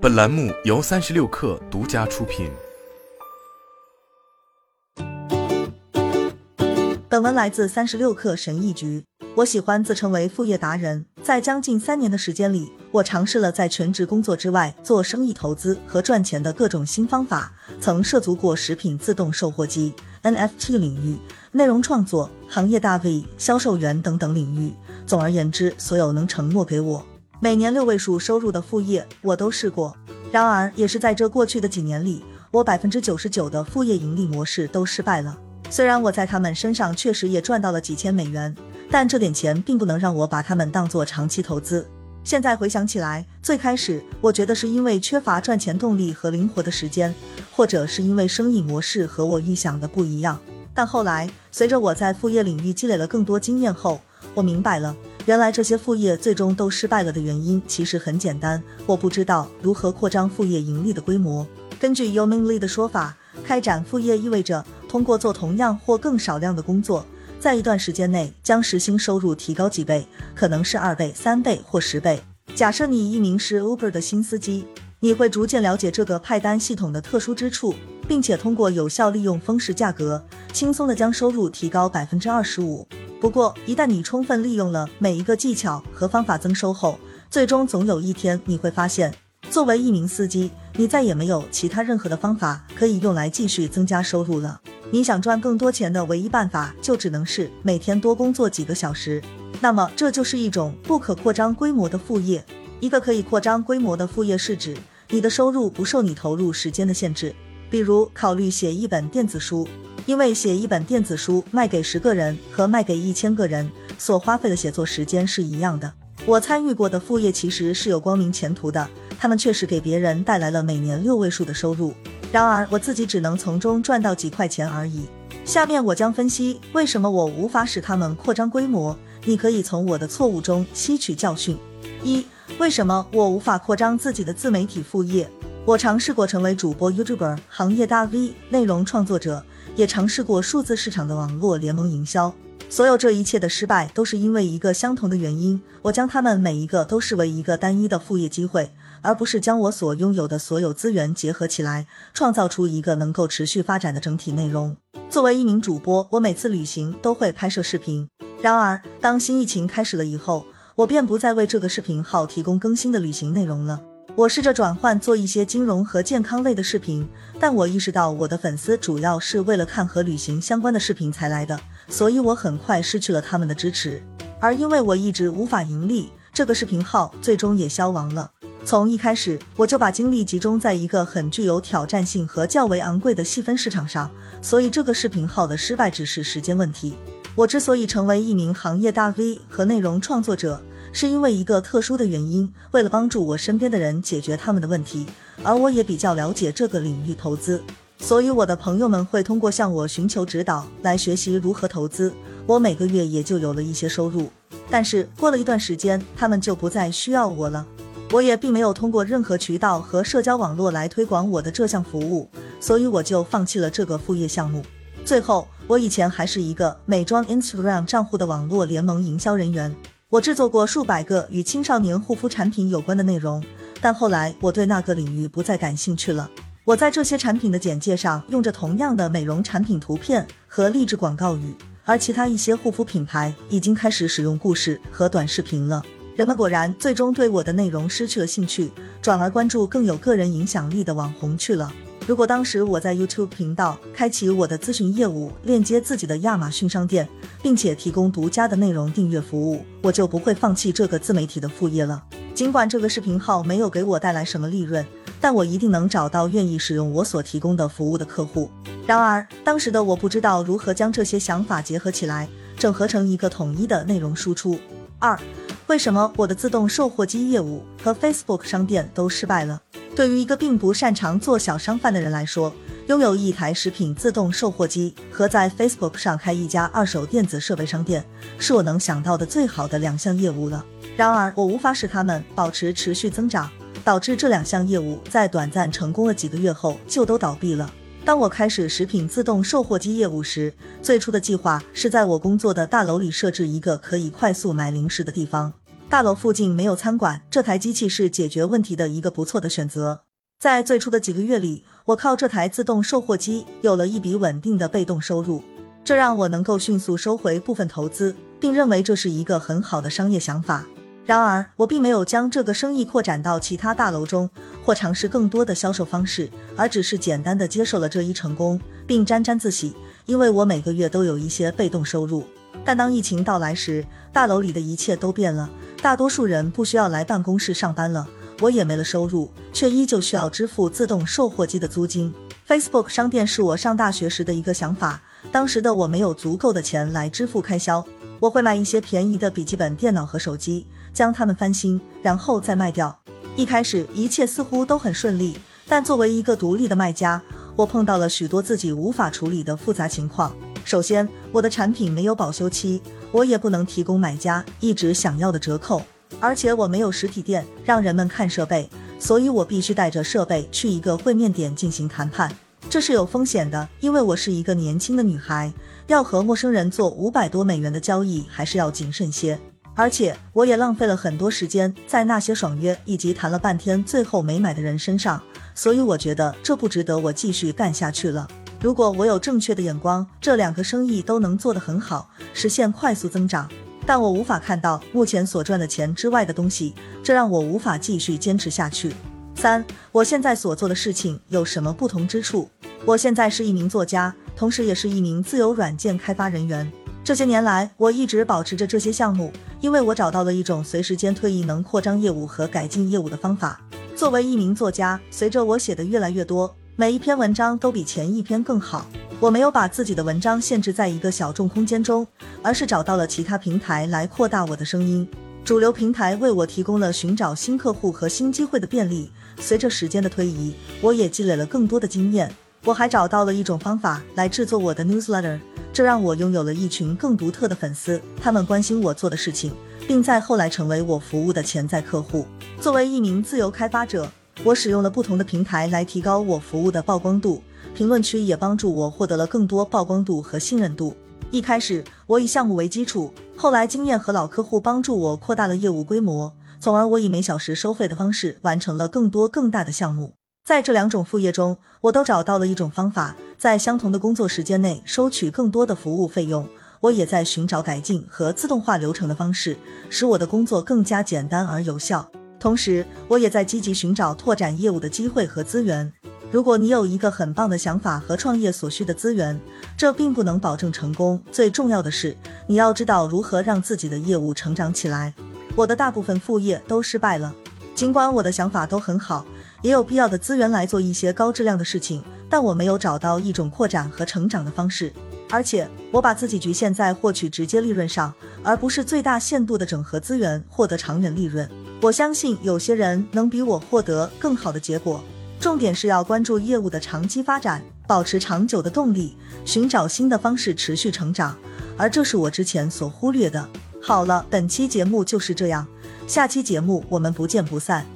本栏目由三十六氪独家出品。本文来自三十六氪神译局。我喜欢自称为副业达人，在将近三年的时间里，我尝试了在全职工作之外做生意、投资和赚钱的各种新方法，曾涉足过食品自动售货机、NFT 领域、内容创作、行业大 V、销售员等等领域。总而言之，所有能承诺给我每年六位数收入的副业，我都试过。然而，也是在这过去的几年里，我百分之九十九的副业盈利模式都失败了。虽然我在他们身上确实也赚到了几千美元，但这点钱并不能让我把他们当做长期投资。现在回想起来，最开始我觉得是因为缺乏赚钱动力和灵活的时间，或者是因为生意模式和我预想的不一样。但后来，随着我在副业领域积累了更多经验后，我明白了，原来这些副业最终都失败了的原因其实很简单，我不知道如何扩张副业盈利的规模。根据 y o Ming Lee 的说法，开展副业意味着。通过做同样或更少量的工作，在一段时间内将时薪收入提高几倍，可能是二倍、三倍或十倍。假设你一名是 Uber 的新司机，你会逐渐了解这个派单系统的特殊之处，并且通过有效利用峰值价格，轻松的将收入提高百分之二十五。不过，一旦你充分利用了每一个技巧和方法增收后，最终总有一天你会发现，作为一名司机，你再也没有其他任何的方法可以用来继续增加收入了。你想赚更多钱的唯一办法，就只能是每天多工作几个小时。那么，这就是一种不可扩张规模的副业。一个可以扩张规模的副业是指你的收入不受你投入时间的限制。比如，考虑写一本电子书，因为写一本电子书卖给十个人和卖给一千个人所花费的写作时间是一样的。我参与过的副业其实是有光明前途的，他们确实给别人带来了每年六位数的收入。然而，我自己只能从中赚到几块钱而已。下面我将分析为什么我无法使他们扩张规模。你可以从我的错误中吸取教训。一、为什么我无法扩张自己的自媒体副业？我尝试过成为主播、YouTuber、行业大 V、内容创作者，也尝试过数字市场的网络联盟营销。所有这一切的失败，都是因为一个相同的原因：我将他们每一个都视为一个单一的副业机会。而不是将我所拥有的所有资源结合起来，创造出一个能够持续发展的整体内容。作为一名主播，我每次旅行都会拍摄视频。然而，当新疫情开始了以后，我便不再为这个视频号提供更新的旅行内容了。我试着转换做一些金融和健康类的视频，但我意识到我的粉丝主要是为了看和旅行相关的视频才来的，所以我很快失去了他们的支持。而因为我一直无法盈利，这个视频号最终也消亡了。从一开始，我就把精力集中在一个很具有挑战性和较为昂贵的细分市场上，所以这个视频号的失败只是时间问题。我之所以成为一名行业大 V 和内容创作者，是因为一个特殊的原因，为了帮助我身边的人解决他们的问题，而我也比较了解这个领域投资，所以我的朋友们会通过向我寻求指导来学习如何投资，我每个月也就有了一些收入。但是过了一段时间，他们就不再需要我了。我也并没有通过任何渠道和社交网络来推广我的这项服务，所以我就放弃了这个副业项目。最后，我以前还是一个美妆 Instagram 账户的网络联盟营销人员，我制作过数百个与青少年护肤产品有关的内容，但后来我对那个领域不再感兴趣了。我在这些产品的简介上用着同样的美容产品图片和励志广告语，而其他一些护肤品牌已经开始使用故事和短视频了。人们果然最终对我的内容失去了兴趣，转而关注更有个人影响力的网红去了。如果当时我在 YouTube 频道开启我的咨询业务，链接自己的亚马逊商店，并且提供独家的内容订阅服务，我就不会放弃这个自媒体的副业了。尽管这个视频号没有给我带来什么利润，但我一定能找到愿意使用我所提供的服务的客户。然而，当时的我不知道如何将这些想法结合起来，整合成一个统一的内容输出。二。为什么我的自动售货机业务和 Facebook 商店都失败了？对于一个并不擅长做小商贩的人来说，拥有一台食品自动售货机和在 Facebook 上开一家二手电子设备商店，是我能想到的最好的两项业务了。然而，我无法使它们保持持续增长，导致这两项业务在短暂成功了几个月后就都倒闭了。当我开始食品自动售货机业务时，最初的计划是在我工作的大楼里设置一个可以快速买零食的地方。大楼附近没有餐馆，这台机器是解决问题的一个不错的选择。在最初的几个月里，我靠这台自动售货机有了一笔稳定的被动收入，这让我能够迅速收回部分投资，并认为这是一个很好的商业想法。然而，我并没有将这个生意扩展到其他大楼中，或尝试更多的销售方式，而只是简单的接受了这一成功，并沾沾自喜，因为我每个月都有一些被动收入。但当疫情到来时，大楼里的一切都变了，大多数人不需要来办公室上班了，我也没了收入，却依旧需要支付自动售货机的租金。Facebook 商店是我上大学时的一个想法，当时的我没有足够的钱来支付开销，我会买一些便宜的笔记本电脑和手机。将它们翻新，然后再卖掉。一开始一切似乎都很顺利，但作为一个独立的卖家，我碰到了许多自己无法处理的复杂情况。首先，我的产品没有保修期，我也不能提供买家一直想要的折扣，而且我没有实体店让人们看设备，所以我必须带着设备去一个会面点进行谈判。这是有风险的，因为我是一个年轻的女孩，要和陌生人做五百多美元的交易，还是要谨慎些。而且我也浪费了很多时间在那些爽约以及谈了半天最后没买的人身上，所以我觉得这不值得我继续干下去了。如果我有正确的眼光，这两个生意都能做得很好，实现快速增长。但我无法看到目前所赚的钱之外的东西，这让我无法继续坚持下去。三，我现在所做的事情有什么不同之处？我现在是一名作家，同时也是一名自由软件开发人员。这些年来，我一直保持着这些项目，因为我找到了一种随时间推移能扩张业务和改进业务的方法。作为一名作家，随着我写的越来越多，每一篇文章都比前一篇更好。我没有把自己的文章限制在一个小众空间中，而是找到了其他平台来扩大我的声音。主流平台为我提供了寻找新客户和新机会的便利。随着时间的推移，我也积累了更多的经验。我还找到了一种方法来制作我的 newsletter。这让我拥有了一群更独特的粉丝，他们关心我做的事情，并在后来成为我服务的潜在客户。作为一名自由开发者，我使用了不同的平台来提高我服务的曝光度，评论区也帮助我获得了更多曝光度和信任度。一开始我以项目为基础，后来经验和老客户帮助我扩大了业务规模，从而我以每小时收费的方式完成了更多更大的项目。在这两种副业中，我都找到了一种方法，在相同的工作时间内收取更多的服务费用。我也在寻找改进和自动化流程的方式，使我的工作更加简单而有效。同时，我也在积极寻找拓展业务的机会和资源。如果你有一个很棒的想法和创业所需的资源，这并不能保证成功。最重要的是，你要知道如何让自己的业务成长起来。我的大部分副业都失败了，尽管我的想法都很好。也有必要的资源来做一些高质量的事情，但我没有找到一种扩展和成长的方式，而且我把自己局限在获取直接利润上，而不是最大限度的整合资源获得长远利润。我相信有些人能比我获得更好的结果。重点是要关注业务的长期发展，保持长久的动力，寻找新的方式持续成长，而这是我之前所忽略的。好了，本期节目就是这样，下期节目我们不见不散。